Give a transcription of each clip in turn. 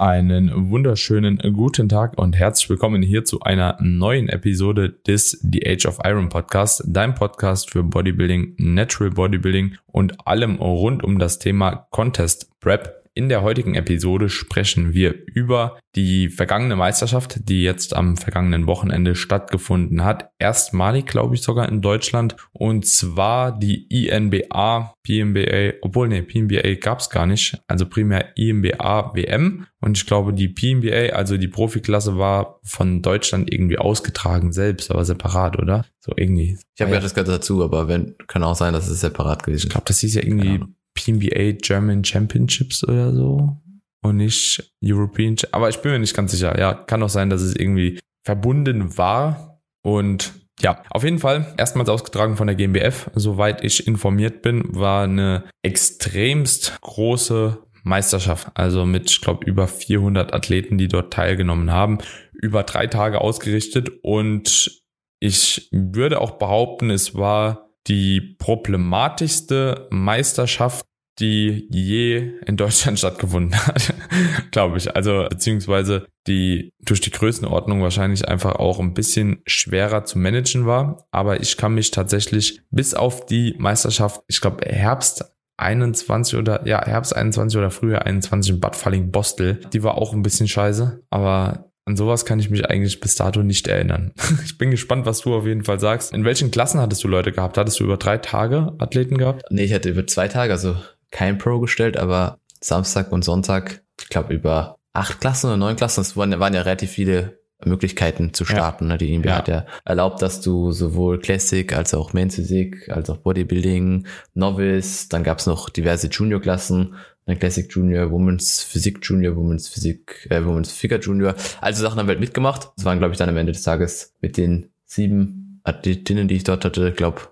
Einen wunderschönen guten Tag und herzlich willkommen hier zu einer neuen Episode des The Age of Iron Podcast, dein Podcast für Bodybuilding, Natural Bodybuilding und allem rund um das Thema Contest Prep. In der heutigen Episode sprechen wir über die vergangene Meisterschaft, die jetzt am vergangenen Wochenende stattgefunden hat. Erstmalig, glaube ich, sogar in Deutschland. Und zwar die INBA, PNBA, obwohl, nee, PNBA gab es gar nicht. Also primär INBA WM. Und ich glaube, die PNBA, also die Profiklasse, war von Deutschland irgendwie ausgetragen selbst, aber separat, oder? So irgendwie. Ich habe ja das gerade dazu, aber wenn, kann auch sein, dass es separat gewesen ist. Ich glaube, das hieß ja irgendwie PNBA German Championships oder so und nicht European. Aber ich bin mir nicht ganz sicher. Ja, kann auch sein, dass es irgendwie verbunden war und ja, auf jeden Fall erstmals ausgetragen von der GmbF. Soweit ich informiert bin, war eine extremst große Meisterschaft. Also mit, ich glaube, über 400 Athleten, die dort teilgenommen haben. Über drei Tage ausgerichtet und ich würde auch behaupten, es war die problematischste Meisterschaft, die je in Deutschland stattgefunden hat, glaube ich. Also beziehungsweise die durch die Größenordnung wahrscheinlich einfach auch ein bisschen schwerer zu managen war. Aber ich kann mich tatsächlich bis auf die Meisterschaft, ich glaube Herbst 21 oder ja Herbst 21 oder früher 21 in Bad Falling Bostel, die war auch ein bisschen scheiße. Aber an sowas kann ich mich eigentlich bis dato nicht erinnern. Ich bin gespannt, was du auf jeden Fall sagst. In welchen Klassen hattest du Leute gehabt? Hattest du über drei Tage Athleten gehabt? Nee, ich hatte über zwei Tage, also kein Pro gestellt, aber Samstag und Sonntag, ich glaube über acht Klassen oder neun Klassen, es waren, waren ja relativ viele Möglichkeiten zu starten. Ne? Die INBA ja. hat ja erlaubt, dass du sowohl Classic als auch Men's Physik, als auch Bodybuilding, Novice, dann gab's noch diverse Junior-Klassen, ne? Classic Junior, Women's Physik Junior, Women's Physik, äh, Women's Figure Junior. Also Sachen haben wir halt mitgemacht. Das waren, glaube ich, dann am Ende des Tages mit den sieben Athletinnen, die ich dort hatte, glaube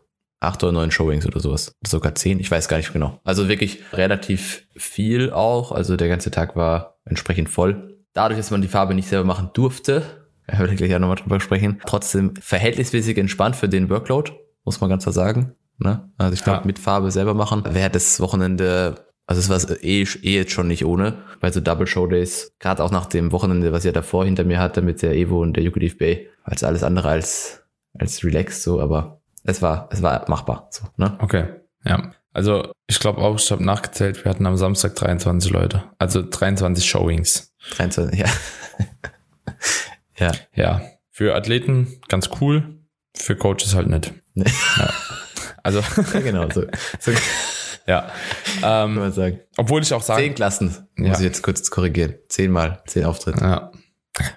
acht oder neun Showings oder sowas. Sogar zehn, ich weiß gar nicht genau. Also wirklich relativ viel auch. Also der ganze Tag war entsprechend voll. Dadurch, dass man die Farbe nicht selber machen durfte, da werde ich gleich auch nochmal drüber sprechen, trotzdem verhältnismäßig entspannt für den Workload, muss man ganz klar sagen. Ne? Also ich glaube, ja. mit Farbe selber machen wäre das Wochenende also es war eh, eh jetzt schon nicht ohne, weil so Double Show Days, gerade auch nach dem Wochenende, was ich ja davor hinter mir hatte mit der Evo und der Yucatef Bay, als alles andere als als relaxed so, aber es war, es war machbar. So, ne? Okay, ja. Also ich glaube auch, ich habe nachgezählt, wir hatten am Samstag 23 Leute. Also 23 Showings. 23, ja. ja. Ja. Für Athleten ganz cool, für Coaches halt nicht. Nee. Ja. Also. ja, genau, so. so. Ja. Ähm, man sagen. Obwohl ich auch sagen. Zehn Klassen, muss ja. ich jetzt kurz korrigieren. Zehnmal, zehn Auftritte. Ja.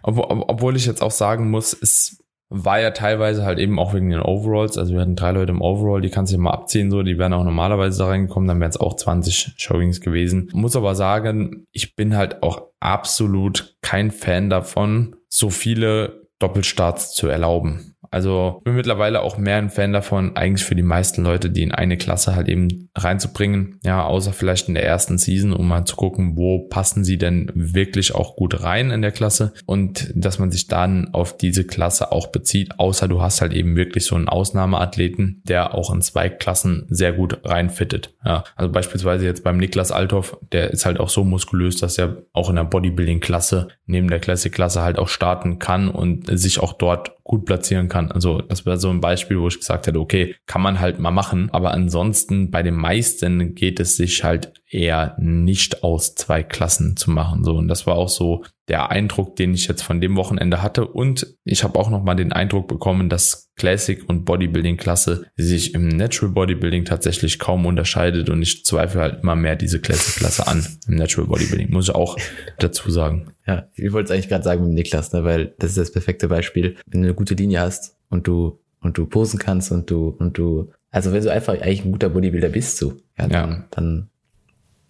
Obwohl, obwohl ich jetzt auch sagen muss, es war ja teilweise halt eben auch wegen den Overalls. Also wir hatten drei Leute im Overall, die kannst du mal abziehen, so, die wären auch normalerweise da reingekommen, dann wären es auch 20 Showings gewesen. Muss aber sagen, ich bin halt auch absolut kein Fan davon, so viele Doppelstarts zu erlauben. Also bin mittlerweile auch mehr ein Fan davon, eigentlich für die meisten Leute, die in eine Klasse halt eben reinzubringen. Ja, außer vielleicht in der ersten Season, um mal zu gucken, wo passen sie denn wirklich auch gut rein in der Klasse und dass man sich dann auf diese Klasse auch bezieht, außer du hast halt eben wirklich so einen Ausnahmeathleten, der auch in zwei Klassen sehr gut reinfittet. Ja, also beispielsweise jetzt beim Niklas Althoff, der ist halt auch so muskulös, dass er auch in der Bodybuilding-Klasse neben der Classic-Klasse halt auch starten kann und sich auch dort gut platzieren kann. Also das wäre so ein Beispiel, wo ich gesagt hätte, okay, kann man halt mal machen. Aber ansonsten bei den meisten geht es sich halt eher nicht aus zwei Klassen zu machen. So und das war auch so der Eindruck, den ich jetzt von dem Wochenende hatte. Und ich habe auch noch mal den Eindruck bekommen, dass Classic und Bodybuilding Klasse sich im Natural Bodybuilding tatsächlich kaum unterscheidet. Und ich zweifle halt immer mehr diese Classic Klasse an im Natural Bodybuilding. Muss ich auch dazu sagen. Ja, ich wollte es eigentlich gerade sagen mit Niklas, ne, weil das ist das perfekte Beispiel. Wenn du eine gute Linie hast und du und du posen kannst und du und du also wenn du einfach eigentlich ein guter Bodybuilder bist, so, ja, dann, ja. dann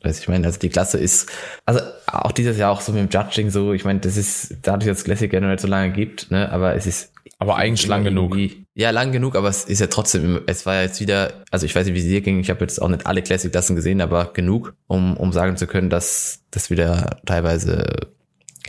Weiß ich meine, also die Klasse ist, also auch dieses Jahr auch so mit dem Judging so, ich meine, das ist dadurch, dass Classic ja noch nicht so lange gibt, ne, aber es ist. Aber eigentlich lang genug. Ja, lang genug, aber es ist ja trotzdem, es war jetzt wieder, also ich weiß nicht, wie es dir ging, ich habe jetzt auch nicht alle Classic-Klassen gesehen, aber genug, um, um sagen zu können, dass das wieder teilweise,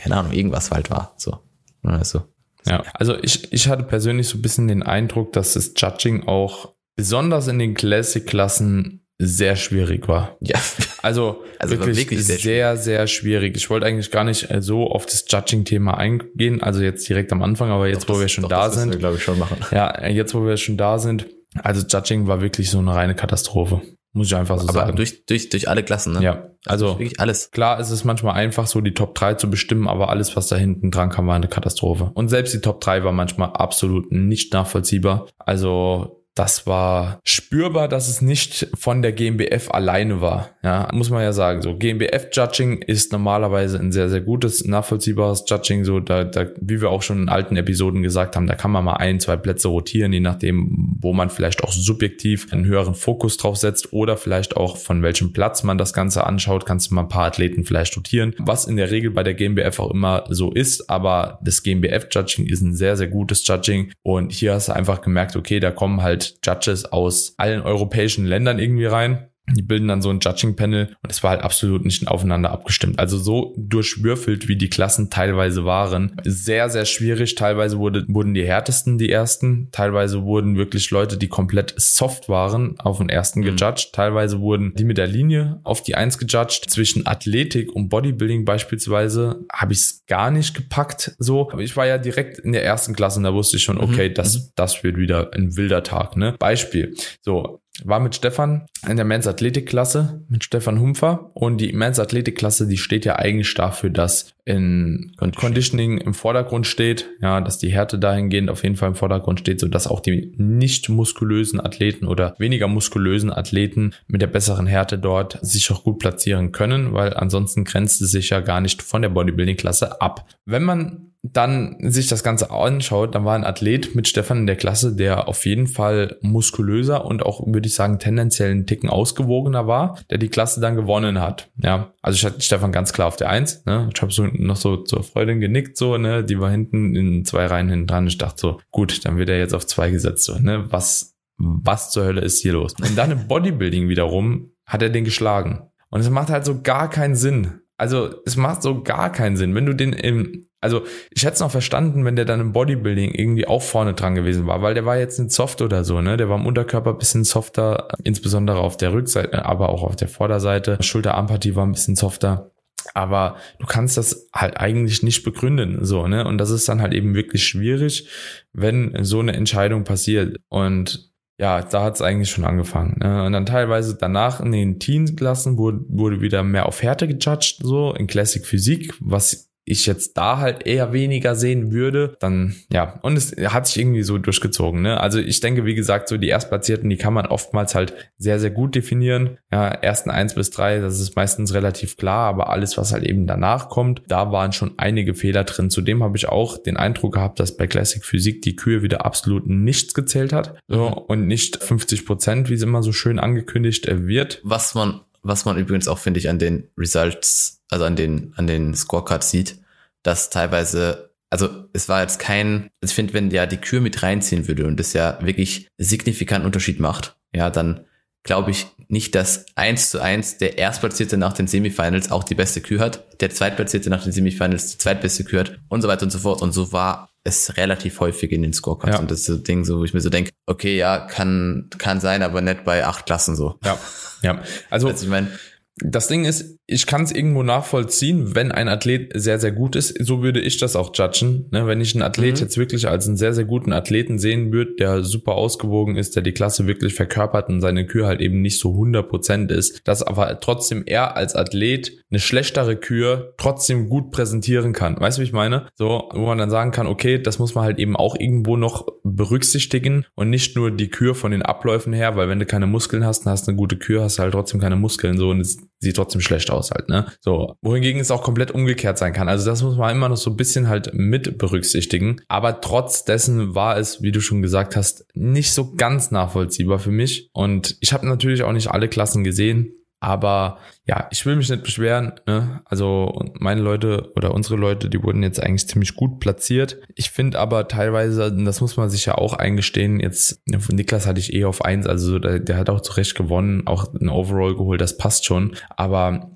keine Ahnung, irgendwas halt war, so. Also. Ja, also ich, ich hatte persönlich so ein bisschen den Eindruck, dass das Judging auch besonders in den Classic-Klassen sehr schwierig war. Ja. Also, also wirklich, wirklich sehr, sehr, sehr, schwierig. Ich wollte eigentlich gar nicht äh, so auf das Judging-Thema eingehen, also jetzt direkt am Anfang, aber jetzt, doch, wo das, wir schon doch, da sind. glaube ich, schon machen. Ja, jetzt, wo wir schon da sind. Also Judging war wirklich so eine reine Katastrophe. Muss ich einfach so aber sagen. Durch, durch, durch alle Klassen, ne? Ja. Also, wirklich alles. Klar ist es manchmal einfach, so die Top 3 zu bestimmen, aber alles, was da hinten dran kam, war eine Katastrophe. Und selbst die Top 3 war manchmal absolut nicht nachvollziehbar. Also das war spürbar, dass es nicht von der GmbF alleine war. Ja, muss man ja sagen. So GmbF-Judging ist normalerweise ein sehr, sehr gutes, nachvollziehbares Judging. So, da, da, wie wir auch schon in alten Episoden gesagt haben, da kann man mal ein, zwei Plätze rotieren, je nachdem, wo man vielleicht auch subjektiv einen höheren Fokus drauf setzt oder vielleicht auch von welchem Platz man das Ganze anschaut, kannst du mal ein paar Athleten vielleicht rotieren. Was in der Regel bei der GmbF auch immer so ist, aber das GmbF-Judging ist ein sehr, sehr gutes Judging. Und hier hast du einfach gemerkt, okay, da kommen halt Judges aus allen europäischen Ländern irgendwie rein. Die bilden dann so ein Judging-Panel und es war halt absolut nicht aufeinander abgestimmt. Also so durchwürfelt, wie die Klassen teilweise waren. Sehr, sehr schwierig. Teilweise wurde, wurden die härtesten die ersten. Teilweise wurden wirklich Leute, die komplett soft waren, auf den ersten mhm. gejudged. Teilweise wurden die mit der Linie auf die Eins gejudged. Zwischen Athletik und Bodybuilding beispielsweise habe ich es gar nicht gepackt. So, aber ich war ja direkt in der ersten Klasse und da wusste ich schon, mhm. okay, mhm. das, das wird wieder ein wilder Tag. Ne? Beispiel. So, war mit Stefan in der Men's Athletikklasse, mit Stefan Humpfer. Und die Men's Athletikklasse, die steht ja eigentlich dafür, dass in Conditioning im Vordergrund steht, ja, dass die Härte dahingehend auf jeden Fall im Vordergrund steht, so dass auch die nicht muskulösen Athleten oder weniger muskulösen Athleten mit der besseren Härte dort sich auch gut platzieren können, weil ansonsten grenzt es sich ja gar nicht von der Bodybuilding-Klasse ab. Wenn man dann sich das Ganze anschaut, dann war ein Athlet mit Stefan in der Klasse, der auf jeden Fall muskulöser und auch, würde ich sagen, tendenziell einen Ticken ausgewogener war, der die Klasse dann gewonnen hat. Ja, also ich hatte Stefan ganz klar auf der Eins. Ne? Ich habe so noch so zur Freundin genickt, so, ne, die war hinten in zwei Reihen hinten dran. Ich dachte so, gut, dann wird er jetzt auf zwei gesetzt, so, ne, was, was zur Hölle ist hier los? Und dann im Bodybuilding wiederum hat er den geschlagen. Und es macht halt so gar keinen Sinn. Also es macht so gar keinen Sinn, wenn du den im also ich hätte es noch verstanden, wenn der dann im Bodybuilding irgendwie auch vorne dran gewesen war, weil der war jetzt nicht soft oder so, ne? Der war im Unterkörper bisschen softer, insbesondere auf der Rückseite, aber auch auf der Vorderseite. Schulter-Armpartie war ein bisschen softer. Aber du kannst das halt eigentlich nicht begründen, so, ne? Und das ist dann halt eben wirklich schwierig, wenn so eine Entscheidung passiert. Und ja, da hat es eigentlich schon angefangen. Ne? Und dann teilweise danach in den Teen-Klassen wurde, wurde wieder mehr auf Härte gejudged, so in Classic Physik, was ich jetzt da halt eher weniger sehen würde, dann ja, und es hat sich irgendwie so durchgezogen. Ne? Also ich denke, wie gesagt, so die Erstplatzierten, die kann man oftmals halt sehr, sehr gut definieren. Ja, ersten eins bis drei, das ist meistens relativ klar, aber alles, was halt eben danach kommt, da waren schon einige Fehler drin. Zudem habe ich auch den Eindruck gehabt, dass bei Classic Physik die Kühe wieder absolut nichts gezählt hat so, mhm. und nicht 50 Prozent, wie es immer so schön angekündigt wird. Was man was man übrigens auch, finde ich, an den Results, also an den, an den Scorecards sieht, dass teilweise, also es war jetzt kein, ich finde, wenn ja die Kür mit reinziehen würde und das ja wirklich signifikant Unterschied macht, ja, dann glaube ich nicht, dass eins zu eins der Erstplatzierte nach den Semifinals auch die beste Kür hat, der Zweitplatzierte nach den Semifinals die zweitbeste Kür hat und so weiter und so fort. Und so war es relativ häufig in den Scorecards. Ja. Und das ist so ein Ding, so, wo ich mir so denke, okay, ja, kann, kann sein, aber nicht bei acht Klassen so. Ja, ja. Also, also ich meine, das Ding ist, ich kann es irgendwo nachvollziehen, wenn ein Athlet sehr, sehr gut ist. So würde ich das auch judgen. Ne? Wenn ich einen Athlet mhm. jetzt wirklich als einen sehr, sehr guten Athleten sehen würde, der super ausgewogen ist, der die Klasse wirklich verkörpert und seine Kür halt eben nicht so 100% ist, dass aber trotzdem er als Athlet eine schlechtere Kür trotzdem gut präsentieren kann. Weißt du, wie ich meine? So, wo man dann sagen kann, okay, das muss man halt eben auch irgendwo noch berücksichtigen und nicht nur die Kür von den Abläufen her, weil wenn du keine Muskeln hast, dann hast du eine gute Kür, hast du halt trotzdem keine Muskeln so und es sieht trotzdem schlecht aus halt, ne? So, wohingegen es auch komplett umgekehrt sein kann. Also das muss man immer noch so ein bisschen halt mit berücksichtigen. Aber trotz dessen war es, wie du schon gesagt hast, nicht so ganz nachvollziehbar für mich. Und ich habe natürlich auch nicht alle Klassen gesehen. Aber ja, ich will mich nicht beschweren. Ne? Also meine Leute oder unsere Leute, die wurden jetzt eigentlich ziemlich gut platziert. Ich finde aber teilweise, das muss man sich ja auch eingestehen, jetzt Niklas hatte ich eh auf eins, also der, der hat auch zu Recht gewonnen, auch ein Overall geholt, das passt schon. Aber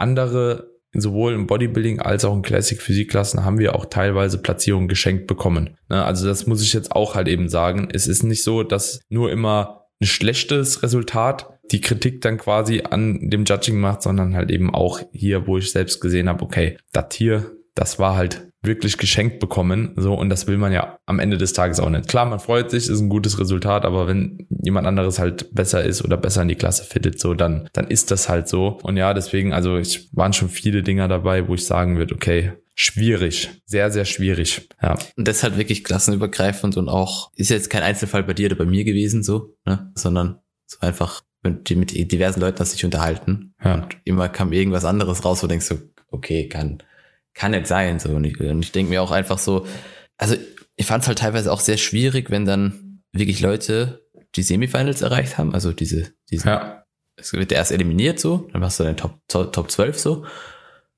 andere sowohl im Bodybuilding als auch in Classic Physikklassen haben wir auch teilweise Platzierungen geschenkt bekommen. Ne? Also das muss ich jetzt auch halt eben sagen. Es ist nicht so, dass nur immer ein schlechtes Resultat die Kritik dann quasi an dem Judging macht, sondern halt eben auch hier, wo ich selbst gesehen habe, okay, das hier, das war halt wirklich geschenkt bekommen, so und das will man ja am Ende des Tages auch nicht. Klar, man freut sich, ist ein gutes Resultat, aber wenn jemand anderes halt besser ist oder besser in die Klasse fittet, so dann dann ist das halt so und ja, deswegen also ich waren schon viele Dinger dabei, wo ich sagen würde, okay, schwierig, sehr sehr schwierig. Ja. Und das halt wirklich klassenübergreifend und auch ist jetzt kein Einzelfall bei dir oder bei mir gewesen so, ne, sondern so einfach mit, mit diversen Leuten hast dich unterhalten Ja. und immer kam irgendwas anderes raus, wo du denkst so, okay, kann kann nicht sein. So. Und ich, und ich denke mir auch einfach so, also ich fand es halt teilweise auch sehr schwierig, wenn dann wirklich Leute die Semifinals erreicht haben, also diese, diese, Ja. es wird erst eliminiert so, dann machst du den Top, Top, Top 12 so.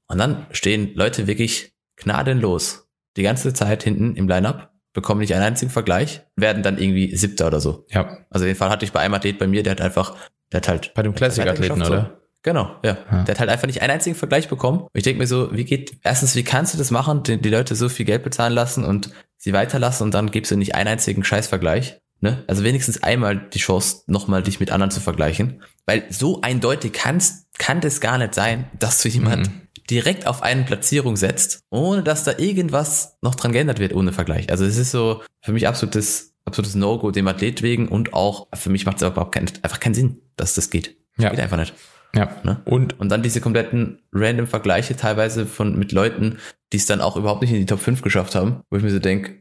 Und dann stehen Leute wirklich gnadenlos die ganze Zeit hinten im Line-Up, bekommen nicht einen einzigen Vergleich, werden dann irgendwie Siebter oder so. Ja. Also den Fall hatte ich bei einem Athlet bei mir, der hat einfach, der hat halt Bei dem Classic-Athleten, weitergeschafft, oder? Genau, ja. Ja. Der hat halt einfach nicht einen einzigen Vergleich bekommen. Und ich denke mir so, wie geht, erstens, wie kannst du das machen, die, die Leute so viel Geld bezahlen lassen und sie weiterlassen und dann gibst du nicht einen einzigen Scheißvergleich. Ne? Also wenigstens einmal die Chance, nochmal dich mit anderen zu vergleichen. Weil so eindeutig kann's, kann das gar nicht sein, dass du jemand Mhm. direkt auf eine Platzierung setzt, ohne dass da irgendwas noch dran geändert wird, ohne Vergleich. Also es ist so für mich absolutes, absolutes No-Go dem Athlet wegen und auch für mich macht es überhaupt keinen, einfach keinen Sinn, dass das geht. Ja. Geht einfach nicht. Ja. Ne? Und Und dann diese kompletten random Vergleiche teilweise von mit Leuten, die es dann auch überhaupt nicht in die Top 5 geschafft haben, wo ich mir so denke,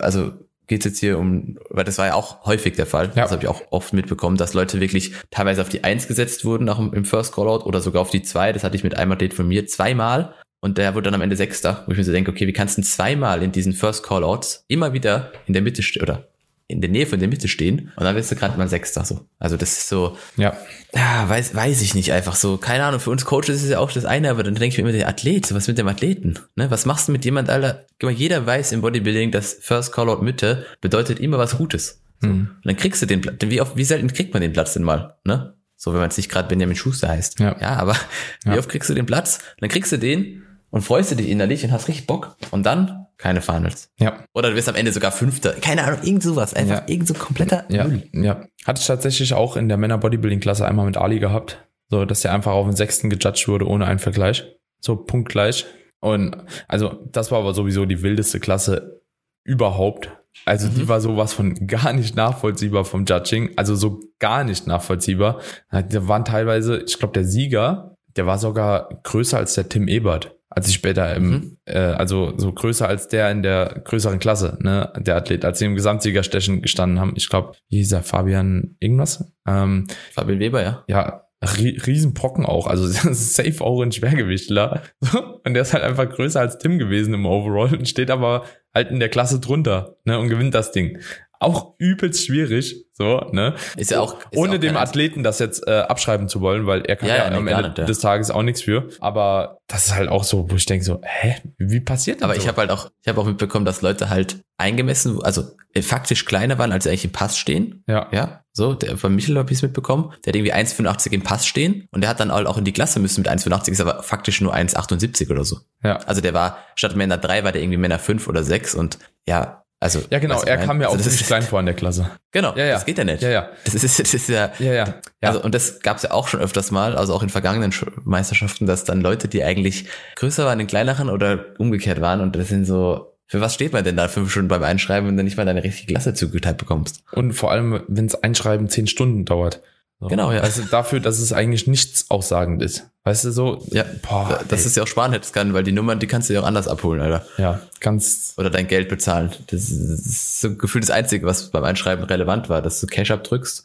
also geht's jetzt hier um, weil das war ja auch häufig der Fall, Ja. das habe ich auch oft mitbekommen, dass Leute wirklich teilweise auf die 1 gesetzt wurden nach dem, im First Callout oder sogar auf die 2, das hatte ich mit einem Athlet von mir zweimal und der wurde dann am Ende Sechster, wo ich mir so denke, okay, wie kannst du denn zweimal in diesen First Callouts immer wieder in der Mitte stehen oder in der Nähe von der Mitte stehen und dann wirst du gerade mal Sechster so. Also das ist so, ja, ja, weiß, weiß ich nicht einfach so. Keine Ahnung, für uns Coaches ist es ja auch das eine, aber dann denke ich mir immer, der Athlet, was mit dem Athleten? Ne? Was machst du mit jemand, Alter? Jeder weiß im Bodybuilding, dass First Callout Mitte bedeutet immer was Gutes. So. Mhm. Und dann kriegst du den Platz. Wie oft, wie selten kriegt man den Platz denn mal? Ne? So, wenn man es nicht gerade Benjamin Schuster heißt. Ja. ja aber wie Ja. oft kriegst du den Platz? Dann kriegst du den und freust du dich innerlich und hast richtig Bock. Und dann keine Finals. ja. Oder du wirst am Ende sogar Fünfter. Keine Ahnung, irgend sowas. Einfach Ja. irgend so kompletter Ja, Müll. ja. Hatte ich tatsächlich auch in der Männer-Bodybuilding-Klasse einmal mit Ali gehabt. So, dass der einfach auf den sechsten gejudged wurde ohne einen Vergleich. So punktgleich. Und also das war aber sowieso die wildeste Klasse überhaupt. Also die Mhm. war sowas von gar nicht nachvollziehbar vom Judging. Also so gar nicht nachvollziehbar. Da waren teilweise, ich glaube, der Sieger, der war sogar größer als der Tim Ebert. Als ich später im, Mhm. äh, also so größer als der in der größeren Klasse, ne, der Athlet, als sie im Gesamtsiegerstechen gestanden haben. Ich glaube, wie hieß er, Fabian irgendwas? Ähm, Fabian Weber, ja. ja, ri Riesenbrocken auch, also safe auch ein Schwergewichtler. Und der ist halt einfach größer als Tim gewesen im Overall und steht aber halt in der Klasse drunter, ne, und gewinnt das Ding. Auch übelst schwierig, so, ne? Ist ja auch. Ist Ohne auch dem Athleten das jetzt äh, abschreiben zu wollen, weil er kann Ja, ja, ja, nee, am Ende nicht, ja. des Tages auch nichts für. Aber das ist halt auch so, wo ich denke so, hä, wie passiert das Aber so? ich habe halt auch, ich habe auch mitbekommen, dass Leute halt eingemessen, also äh, faktisch kleiner waren, als sie eigentlich im Pass stehen. ja, Ja, so, der von Michel habe ich es mitbekommen. Der hat irgendwie 1,85 im Pass stehen und der hat dann halt auch in die Klasse müssen mit 1,85, ist aber faktisch nur 1,78 oder so. ja. Also der war, statt Männer 3 war der irgendwie Männer 5 oder 6 und ja, also. Ja, genau, du, er mein- kam auch also das ziemlich klein vor in der Klasse. Genau, Ja, ja. das geht ja nicht. Ja, ja. Das ist, das ist ja, Ja, ja. ja. Also, und das gab es ja auch schon öfters mal, also auch in vergangenen Sch- Meisterschaften, dass dann Leute, die eigentlich größer waren, in kleineren oder umgekehrt waren und das sind so, für was steht man denn da fünf Stunden beim Einschreiben, wenn du nicht mal deine richtige Klasse zugeteilt bekommst? Und vor allem, wenn das Einschreiben zehn Stunden dauert. So. Genau, ja. Also dafür, dass es eigentlich nichts aussagend ist. Weißt du, so, Ja, boah, das ey. ist ja auch sparen hättest können, weil die Nummern, die kannst du ja auch anders abholen, Alter. ja, ganz, Oder dein Geld bezahlen. Das ist so gefühlt das Einzige, was beim Einschreiben relevant war, dass du Cash abdrückst,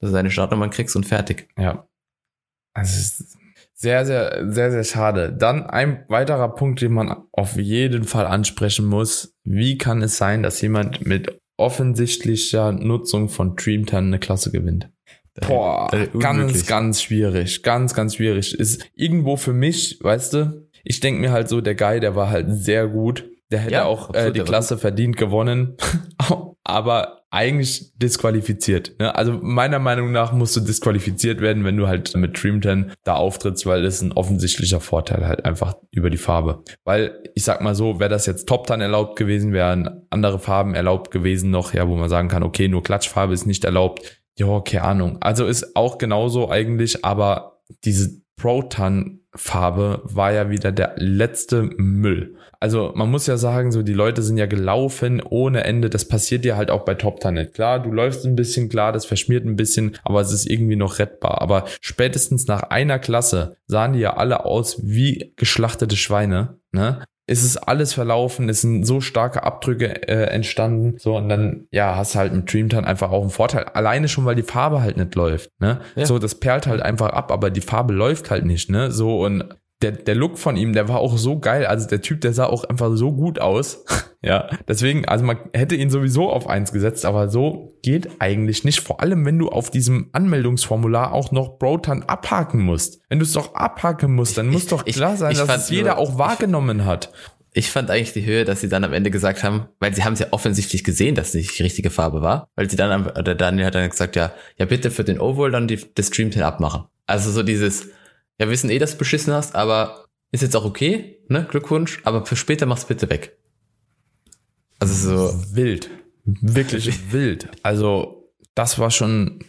dass du deine Startnummern kriegst und fertig. ja. Also, sehr, sehr, sehr, sehr schade. Dann ein weiterer Punkt, den man auf jeden Fall ansprechen muss. Wie kann es sein, dass jemand mit offensichtlicher Nutzung von Dreamtan eine Klasse gewinnt? Boah, Äh, ganz, ganz schwierig. Ganz, ganz schwierig. Ist irgendwo für mich, weißt du, ich denke mir halt so, der Guy, der war halt sehr gut. Der hätte Ja, auch äh, absolut, die der war Klasse verdient gewonnen, aber eigentlich disqualifiziert. Ne? Also meiner Meinung nach musst du disqualifiziert werden, wenn du halt mit Dream 10 da auftrittst, weil das ein offensichtlicher Vorteil halt einfach über die Farbe. Weil ich sag mal so, wäre das jetzt Top 10 erlaubt gewesen, wären andere Farben erlaubt gewesen noch, ja, wo man sagen kann, okay, nur Klatschfarbe ist nicht erlaubt Ja, keine Ahnung. Also ist auch genauso eigentlich, aber diese Proton-Farbe war ja wieder der letzte Müll. Also man muss ja sagen, so die Leute sind ja gelaufen ohne Ende. Das passiert dir halt auch bei Top Ten nicht. Klar, du läufst ein bisschen, klar, das verschmiert ein bisschen, aber es ist irgendwie noch rettbar. Aber spätestens nach einer Klasse sahen die ja alle aus wie geschlachtete Schweine. Ne? Es ist alles verlaufen, es sind so starke Abdrücke äh, entstanden. So, und dann, ja, hast halt mit Dreamtan einfach auch einen Vorteil. Alleine schon, weil die Farbe halt nicht läuft. Ne? Ja. So, das perlt halt einfach ab, aber die Farbe läuft halt nicht, ne? So, und der, der Look von ihm, der war auch so geil. Also der Typ, der sah auch einfach so gut aus. ja, deswegen, also man hätte ihn sowieso auf eins gesetzt, aber so geht eigentlich nicht. Vor allem, wenn du auf diesem Anmeldungsformular auch noch Brotan abhaken musst. Wenn du es doch abhaken musst, dann ich, muss doch klar sein, dass es jeder nur, auch wahrgenommen ich, hat. Ich fand eigentlich die Höhe, dass sie dann am Ende gesagt haben, weil sie haben es ja offensichtlich gesehen, dass es nicht die richtige Farbe war, weil sie dann, oder Daniel hat dann gesagt, ja, ja bitte für den Overall dann die, das Streamten abmachen. Also so dieses, ja, wir wissen eh, dass du beschissen hast, aber ist jetzt auch okay, ne? Glückwunsch, aber für später mach's bitte weg. Also so. Wild. Wirklich wild. Also, das war schon.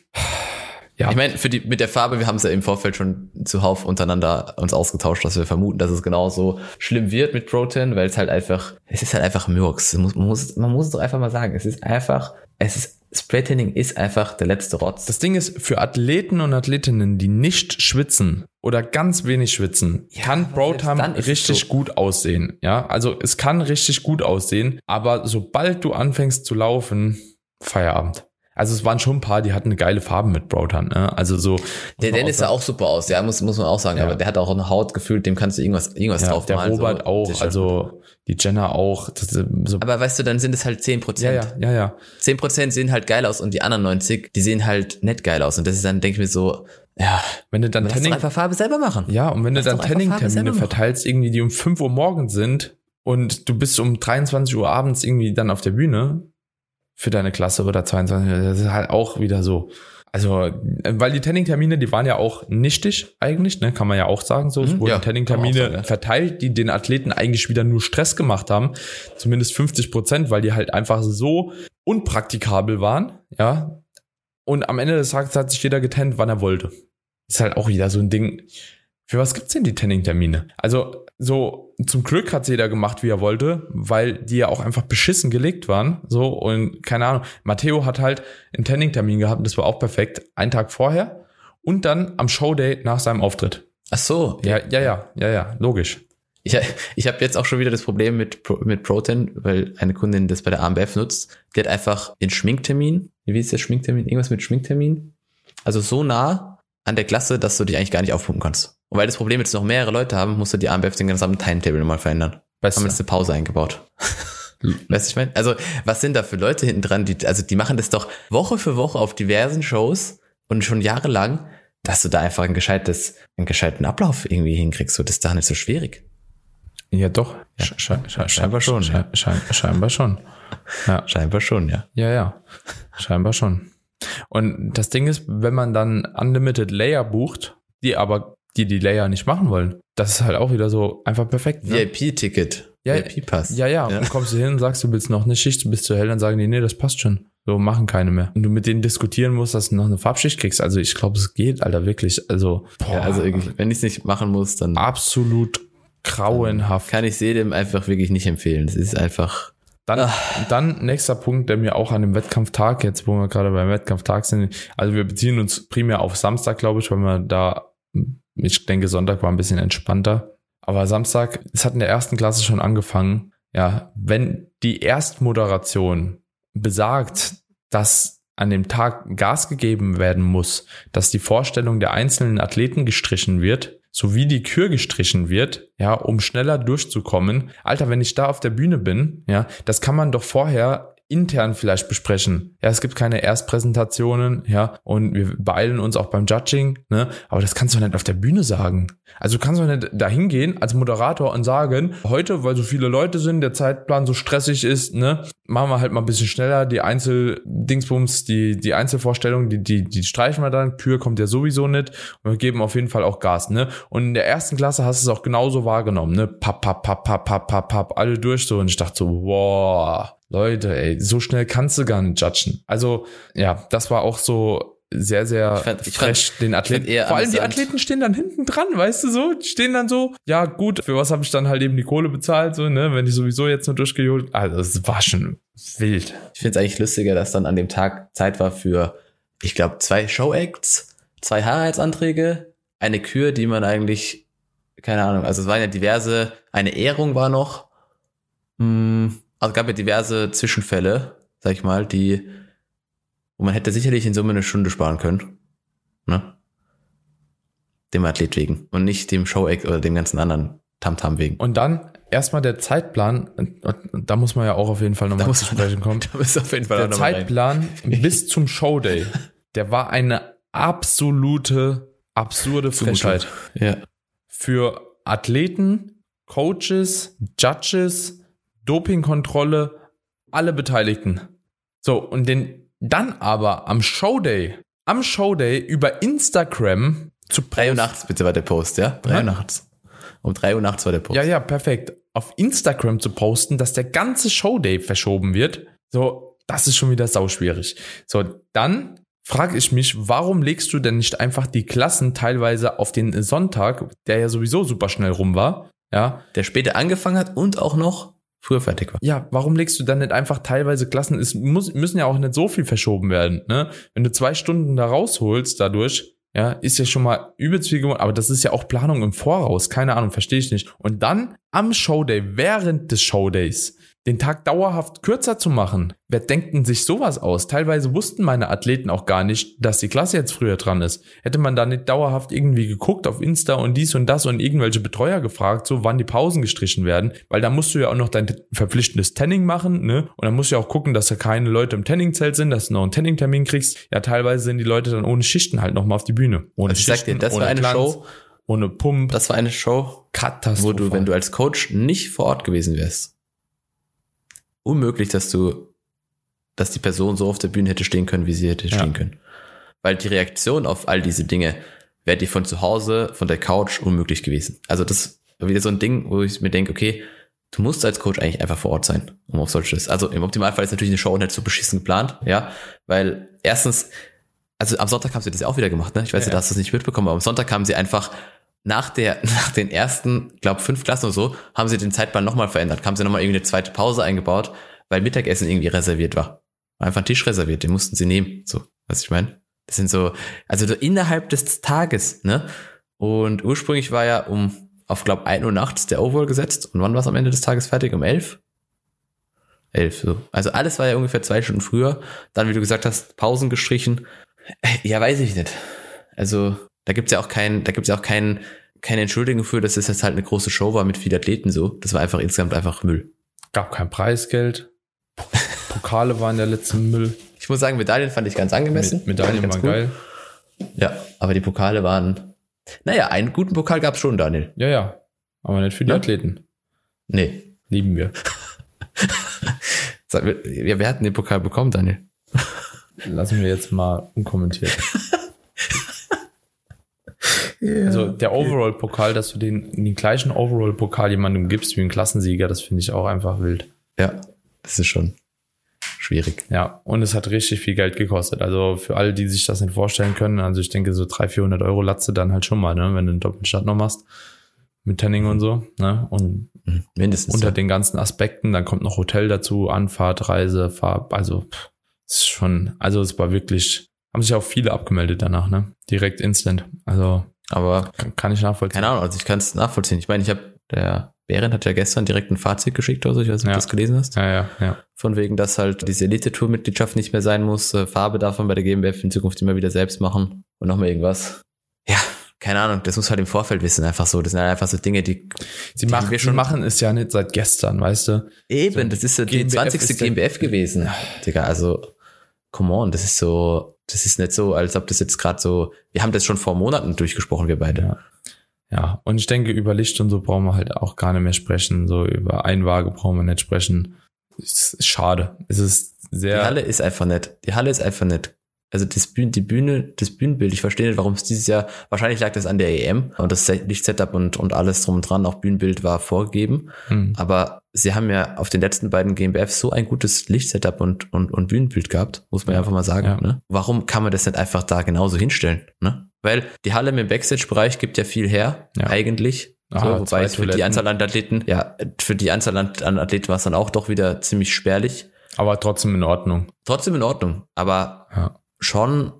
Ja. Ich meine, für die, mit der Farbe, wir haben es ja im Vorfeld schon zuhauf untereinander uns ausgetauscht, dass wir vermuten, dass es genauso schlimm wird mit Protein, weil es halt einfach, es ist halt einfach Murks. Man muss, man muss es doch einfach mal sagen. Es ist einfach, es ist Spraytanning ist einfach der letzte Rotz. Das Ding ist, für Athleten und Athletinnen, die nicht schwitzen oder ganz wenig schwitzen, ja, kann Broadham richtig so. gut aussehen. Ja, also es kann richtig gut aussehen, aber sobald du anfängst zu laufen, Feierabend. Also es waren schon ein paar, die hatten geile Farbe mit Broadhand. Ne? Also so. Der Dennis sah auch super aus, ja, muss, muss man auch sagen. Ja. Aber der hat auch eine Haut gefühlt, dem kannst du irgendwas, irgendwas ja, drauf Der Robert so. auch, also die Jenna auch. Das, so. Aber weißt du, dann sind es halt zehn Prozent. Ja, ja, ja, ja. Zehn Prozent sehen halt geil aus und die anderen 90, die sehen halt nicht geil aus. Und das ist dann, denke ich mir so, ja, wenn du dann Tanning, einfach Farbe selber machen. Ja, und wenn lass du dann Tanning-Termine verteilst, irgendwie, die um 5 Uhr morgens sind und du bist um 23 Uhr abends irgendwie dann auf der Bühne, für deine Klasse oder 22. Das ist halt auch wieder so. Also, weil die Tanning-Termine, die waren ja auch nichtig eigentlich, ne, kann man ja auch sagen so. Es mhm, wurden ja, Tanning-Termine ja. verteilt, die den Athleten eigentlich wieder nur Stress gemacht haben. Zumindest 50 Prozent, weil die halt einfach so unpraktikabel waren, ja. Und am Ende des Tages hat sich jeder getannt, wann er wollte. Ist halt auch wieder so ein Ding. Für was gibt's denn die Tanning-Termine? Also, so, zum Glück hat jeder gemacht, wie er wollte, weil die ja auch einfach beschissen gelegt waren. So, und keine Ahnung. Matteo hat halt einen Tanning-Termin gehabt und das war auch perfekt. Einen Tag vorher und dann am Showday nach seinem Auftritt. Ach so. Ja, ja, ja, ja, ja, logisch. Ich, ich habe jetzt auch schon wieder das Problem mit, mit Protein, weil eine Kundin das bei der AMBF nutzt. Die hat einfach den Schminktermin. Wie ist der Schminktermin? Irgendwas mit Schminktermin? Also so nah an der Klasse, dass du dich eigentlich gar nicht aufpumpen kannst. Und weil das Problem jetzt noch mehrere Leute haben, musst du die AMBF den gesamten Timetable nochmal verändern. Weißt haben jetzt eine Pause eingebaut. weißt du, ich meine? Also, was sind da für Leute hinten dran, die, also die machen das doch Woche für Woche auf diversen Shows und schon jahrelang, dass du da einfach ein gescheites, einen gescheiten Ablauf irgendwie hinkriegst. So, das ist da nicht so schwierig. Ja, doch. Ja. Sche sche scheinbar schon. Sche ja. scheinbar schon. Ja. Scheinbar schon, ja. Ja, ja. Scheinbar schon. Und das Ding ist, wenn man dann Unlimited Layer bucht, die aber die die Layer nicht machen wollen. Das ist halt auch wieder so einfach perfekt. Ne? VIP-Ticket. Ja, VIP-Pass. Ja, ja, ja. Und kommst du hin und sagst, du willst noch eine Schicht, du bist zu hell, dann sagen die, nee, das passt schon. So machen keine mehr. Und du mit denen diskutieren musst, dass du noch eine Farbschicht kriegst. Also ich glaube, es geht, Alter, wirklich. Also, boah, ja, also wenn ich es nicht machen muss, dann. Absolut grauenhaft. Kann ich jedem einfach wirklich nicht empfehlen. Es ist einfach. Dann, Ach. dann nächster Punkt, der mir auch an dem Wettkampftag, jetzt wo wir gerade beim Wettkampftag sind, also wir beziehen uns primär auf Samstag, glaube ich, weil wir da ich denke, Sonntag war ein bisschen entspannter. Aber Samstag, es hat in der ersten Klasse schon angefangen. Ja, wenn die Erstmoderation besagt, dass an dem Tag Gas gegeben werden muss, dass die Vorstellung der einzelnen Athleten gestrichen wird, sowie die Kür gestrichen wird, ja, um schneller durchzukommen. Alter, wenn ich da auf der Bühne bin, ja, das kann man doch vorher intern vielleicht besprechen. Ja, es gibt keine Erstpräsentationen, ja, und wir beeilen uns auch beim Judging, ne, aber das kannst du nicht auf der Bühne sagen. Also du kannst doch nicht dahin gehen als Moderator und sagen, heute, weil so viele Leute sind, der Zeitplan so stressig ist, ne, machen wir halt mal ein bisschen schneller die Einzeldingsbums, die, die Einzelvorstellung, die, die, die streichen wir dann, Kür kommt ja sowieso nicht. Und wir geben auf jeden Fall auch Gas, ne, und in der ersten Klasse hast du es auch genauso wahrgenommen, ne, papp, papp, papp, papp, papp, papp, papp, alle durch so. Und ich dachte so, wow, Leute, ey, so schnell kannst du gar nicht judgen. Also, ja, das war auch so sehr, sehr Ich fand- ich fresh den Athleten. fand Vor allem die. Athleten stehen dann hinten dran, weißt du so? Die stehen dann so, ja gut, für was habe ich dann halt eben die Kohle bezahlt, so, ne? Wenn ich sowieso jetzt nur durchgeholt. Also es war schon wild. Ich finde es eigentlich lustiger, dass dann an dem Tag Zeit war für, ich glaube, zwei Show-Acts, zwei Heiratsanträge, eine Kür, die man eigentlich, keine Ahnung, also es waren ja diverse, eine Ehrung war noch, hm, also es gab ja diverse Zwischenfälle, sag ich mal, die, wo man hätte sicherlich in Summe eine Stunde sparen können, ne? Dem Athlet wegen und nicht dem Show-Act oder dem ganzen anderen Tamtam wegen. Und dann erstmal der Zeitplan, da muss man ja auch auf jeden Fall nochmal zu sprechen kommen. Da ist auf jeden Fall Der. Zeitplan bis zum Showday, der war eine absolute, absurde Frechheit. Ja. Für Athleten, Coaches, Judges, Dopingkontrolle, alle Beteiligten. So, und den dann aber am Showday, am Showday über Instagram zu Drei Uhr posten. nachts bitte war der Post, ja? Drei Hä? Uhr nachts. Um drei Uhr nachts war der Post. Ja, ja, perfekt. Auf Instagram zu posten, dass der ganze Showday verschoben wird, so, das ist schon wieder sauschwierig. So, dann frage ich mich, warum legst du denn nicht einfach die Klassen teilweise auf den Sonntag, der ja sowieso super schnell rum war, ja? Der später angefangen hat und auch noch früher fertig war. Ja, warum legst du dann nicht einfach teilweise Klassen? Es muss, müssen ja auch nicht so viel verschoben werden, ne? Wenn du zwei Stunden da rausholst dadurch, ja, ist ja schon mal übelst viel geworden, aber das ist ja auch Planung im Voraus, keine Ahnung, verstehe ich nicht. Und dann am Showday, während des Showdays, den Tag dauerhaft kürzer zu machen. Wer denkt denn sich sowas aus? Teilweise wussten meine Athleten auch gar nicht, dass die Klasse jetzt früher dran ist. Hätte man da nicht dauerhaft irgendwie geguckt auf Insta und dies und das und irgendwelche Betreuer gefragt, so wann die Pausen gestrichen werden, weil da musst du ja auch noch dein verpflichtendes Tanning machen, ne? Und dann musst du ja auch gucken, dass da keine Leute im Tanningzelt sind, dass du noch einen Tanning-Termin kriegst. Ja, teilweise sind die Leute dann ohne Schichten halt nochmal auf die Bühne. Ohne Also ich sag dir, das ohne war eine Glanz, Show. ohne Pump. Das war eine Show, Katastrophe. wo du, wenn du als Coach nicht vor Ort gewesen wärst, unmöglich, dass du, dass die Person so auf der Bühne hätte stehen können, wie sie hätte Ja. stehen können. Weil die Reaktion auf all diese Dinge wäre dir von zu Hause, von der Couch unmöglich gewesen. Also das war wieder so ein Ding, wo ich mir denke, okay, du musst als Coach eigentlich einfach vor Ort sein, um auf solches. Also im Optimalfall ist natürlich eine Show nicht so beschissen geplant, ja, weil erstens, also am Sonntag haben sie das ja auch wieder gemacht, ne? Ich weiß Ja, ja, du hast das nicht mitbekommen, aber am Sonntag haben sie einfach nach der, nach den ersten, glaub fünf Klassen oder so, haben sie den Zeitplan nochmal verändert, haben sie nochmal irgendwie eine zweite Pause eingebaut, weil Mittagessen irgendwie reserviert war. Einfach ein Tisch reserviert, den mussten sie nehmen, so, was ich meine. Das sind so, also so innerhalb des Tages, ne? Und ursprünglich war ja um, auf glaub 1 Uhr nachts der Overall gesetzt. Und wann war es am Ende des Tages fertig? Um 11? 11, so. Also alles war ja ungefähr zwei Stunden früher. Dann, wie du gesagt hast, Pausen gestrichen. Äh, Ja, weiß ich nicht. Also, da gibt's ja auch kein, da gibt's ja auch kein, keine Entschuldigung für, dass es jetzt halt eine große Show war mit vielen Athleten so. Das war einfach insgesamt einfach Müll. Gab kein Preisgeld. Pokale waren der letzte Müll. Ich muss sagen, Medaillen fand ich ganz angemessen. Mit, Medaillen waren geil. Ja, aber die Pokale waren, naja, einen guten Pokal gab's schon, Daniel. Ja, ja. Aber nicht für die Ja. Athleten. Nee. Lieben wir. Sag, mir, ja, wer hat denn den Pokal bekommen, Daniel? Lassen wir jetzt mal unkommentiert. also der Overall-Pokal, dass du den, den gleichen Overall-Pokal jemandem gibst wie ein Klassensieger, das finde ich auch einfach wild. Ja, das ist schon schwierig. Ja, und es hat richtig viel Geld gekostet. Also für alle, die sich das nicht vorstellen können, also ich denke so 300, 400 Euro latze dann halt schon mal, ne, wenn du einen Doppelstart noch machst. Mit Tanning und so, ne, und Mhm. Mindestens. unter ja. den ganzen Aspekten, dann kommt noch Hotel dazu, Anfahrt, Reise, Farb, also pff, es ist schon, also es war wirklich, haben sich auch viele abgemeldet danach, ne? Direkt instant. Also Aber kann, kann ich nachvollziehen. keine Ahnung, also ich kann es nachvollziehen. Ich meine, ich habe, der Behrendt hat ja gestern direkt ein Fazit geschickt oder so, ich weiß nicht, ob Ja. du das gelesen hast. Ja, ja, ja. Von wegen, dass halt diese Elite-Tour-Mitgliedschaft nicht mehr sein muss. Äh, Farbe darf man bei der GmbF in Zukunft immer wieder selbst machen. Und noch mal irgendwas. Ja, keine Ahnung, das muss halt im Vorfeld wissen, einfach so. Das sind halt einfach so Dinge, die Sie Die machen, wir schon- machen es ja nicht seit gestern, weißt du? Eben, das ist ja die GmbF 20. ist der- GmbF gewesen. Digga, also, come on, das ist so, das ist nicht so, als ob das jetzt gerade so, wir haben das schon vor Monaten durchgesprochen, wir beide. Ja. Ja, und ich denke, über Licht und so brauchen wir halt auch gar nicht mehr sprechen. So über Einwaage brauchen wir nicht sprechen. Es ist schade. Es ist Die sehr. Halle ist einfach nett. Die Halle ist einfach nett. Also das Bühne, die Bühne, das Bühnenbild, ich verstehe nicht, warum es dieses Jahr, wahrscheinlich lag das an der EM und das Lichtsetup und, und alles drum und dran, auch Bühnenbild war vorgegeben. Hm. Aber sie haben ja auf den letzten beiden GmbFs so ein gutes Lichtsetup und, und, und Bühnenbild gehabt, muss man ja, einfach mal sagen. Ja. Ne? Warum kann man das nicht einfach da genauso hinstellen? Ne? Weil die Halle im Backstage-Bereich gibt ja viel her, ja. eigentlich. Aha, so, wobei für die Anzahl an Athleten, ja, für die Anzahl an Athleten war es dann auch doch wieder ziemlich spärlich. Aber trotzdem in Ordnung. Trotzdem in Ordnung, aber ja. schon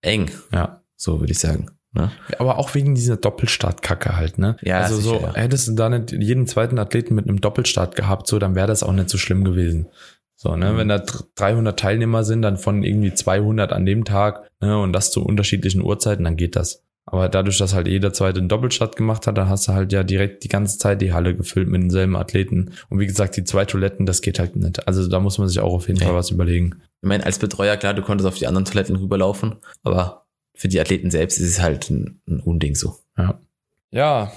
eng. Ja. So würde ich sagen. Ne? Aber auch wegen dieser Doppelstartkacke halt, ne? Ja, also sicher, so, ja. hättest du da nicht jeden zweiten Athleten mit einem Doppelstart gehabt, so, dann wäre das auch nicht so schlimm gewesen. So, ne, mhm. wenn da 300 Teilnehmer sind, dann von irgendwie 200 an dem Tag, ne, und das zu unterschiedlichen Uhrzeiten, dann geht das. Aber dadurch, dass halt jeder zweite einen Doppelstart gemacht hat, dann hast du halt ja direkt die ganze Zeit die Halle gefüllt mit denselben Athleten. Und wie gesagt, die zwei Toiletten, das geht halt nicht. Also da muss man sich auch auf jeden okay. Fall was überlegen. Ich meine, als Betreuer, klar, du konntest auf die anderen Toiletten rüberlaufen, aber für die Athleten selbst ist es halt ein, ein Unding so. Ja. Ja,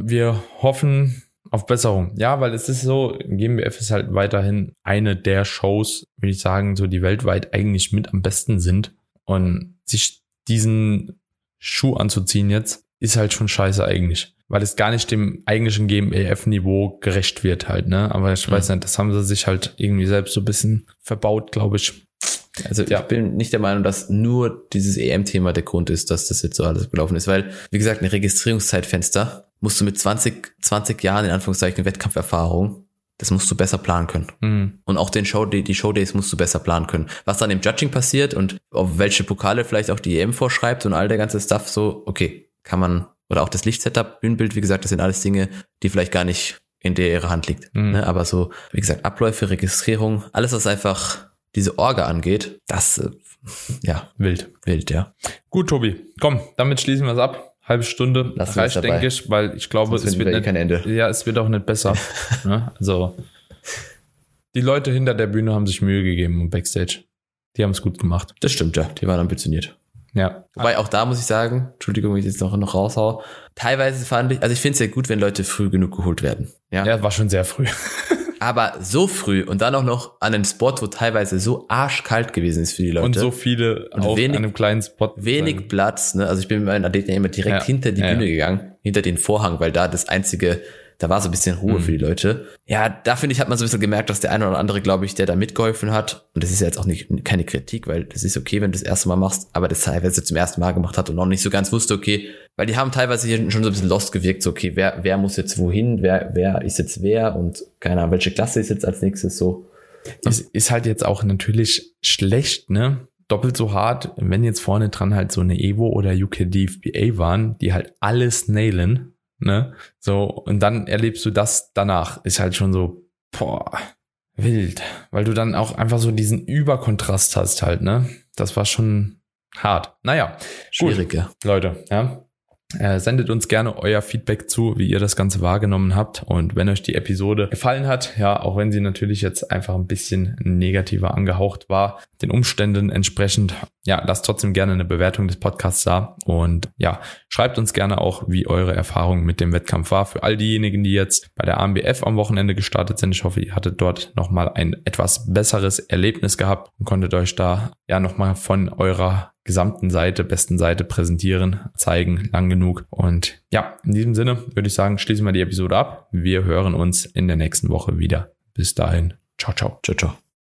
wir hoffen auf Besserung. Ja, weil es ist so, GmbF ist halt weiterhin eine der Shows, würde ich sagen, so die weltweit eigentlich mit am besten sind. Und sich diesen Schuh anzuziehen jetzt, ist halt schon scheiße eigentlich. Weil es gar nicht dem eigentlichen GmbF-Niveau gerecht wird halt, ne? Aber ich weiß mhm. nicht, das haben sie sich halt irgendwie selbst so ein bisschen verbaut, glaube ich. Also ja. ich bin nicht der Meinung, dass nur dieses EM-Thema der Grund ist, dass das jetzt so alles gelaufen ist, weil, wie gesagt, ein Registrierungszeitfenster musst du mit 20, 20 Jahren in Anführungszeichen Wettkampferfahrung, das musst du besser planen können. Mhm. Und auch den Show, die, die Showdays musst du besser planen können. Was dann im Judging passiert und auf welche Pokale vielleicht auch die EM vorschreibt und all der ganze Stuff so, okay, kann man, oder auch das Lichtsetup, Bühnenbild, wie gesagt, das sind alles Dinge, die vielleicht gar nicht in der ihrer Hand liegt. Mhm. Ne? Aber so, wie gesagt, Abläufe, Registrierung, alles, was einfach diese Orga angeht, das, äh, ja. Wild. Wild, ja. Gut, Tobi. Komm, damit schließen wir es ab. Halbe Stunde Lass reicht, denke ich, weil ich glaube, es wird nicht, kein Ende. Ja, es wird auch nicht besser. ne? Also, die Leute hinter der Bühne haben sich Mühe gegeben und Backstage. Die haben es gut gemacht. Das stimmt, ja. Die waren ambitioniert. Ja. Wobei auch da muss ich sagen, Entschuldigung, wenn ich jetzt noch, noch raushau, teilweise fand ich, also ich finde es ja gut, wenn Leute früh genug geholt werden. Ja, ja war schon sehr früh. Aber so früh und dann auch noch an einem Spot, wo teilweise so arschkalt gewesen ist für die Leute. Und so viele und auf wenig, einem kleinen Spot. Wenig sein. Platz, ne? Also ich bin mit meinen Athleten immer direkt ja. hinter die ja, Bühne ja. gegangen, hinter den Vorhang, weil da das einzige da war so ein bisschen Ruhe mhm. für die Leute. Ja, da finde ich, hat man so ein bisschen gemerkt, dass der eine oder andere, glaube ich, der da mitgeholfen hat, und das ist ja jetzt auch nicht keine Kritik, weil das ist okay, wenn du das erste Mal machst, aber das teilweise zum ersten Mal gemacht hat und noch nicht so ganz wusste, okay, weil die haben teilweise hier schon so ein bisschen lost gewirkt, so okay, wer, wer muss jetzt wohin, wer, wer ist jetzt wer und keine Ahnung, welche Klasse ist jetzt als nächstes so. Das ist halt jetzt auch natürlich schlecht, ne? doppelt so hart, wenn jetzt vorne dran halt so eine Evo oder UKDFBA waren, die halt alles nailen, ne? So, und dann erlebst du das danach. Ist halt schon so, boah, wild. Weil du dann auch einfach so diesen Überkontrast hast halt, ne? Das war schon hart. Naja. Schwierig, ja. Leute, ja. Äh, sendet uns gerne euer Feedback zu, wie ihr das Ganze wahrgenommen habt. Und wenn euch die Episode gefallen hat, ja, auch wenn sie natürlich jetzt einfach ein bisschen negativer angehaucht war, den Umständen entsprechend, ja, lasst trotzdem gerne eine Bewertung des Podcasts da. Und ja, schreibt uns gerne auch, wie eure Erfahrung mit dem Wettkampf war. Für all diejenigen, die jetzt bei der AMBF am Wochenende gestartet sind. Ich hoffe, ihr hattet dort nochmal ein etwas besseres Erlebnis gehabt und konntet euch da ja nochmal von eurer gesamten Seite, besten Seite präsentieren, zeigen, lang genug. Und ja, in diesem Sinne würde ich sagen, schließen wir die Episode ab. Wir hören uns in der nächsten Woche wieder. Bis dahin. Ciao, ciao. Ciao, ciao.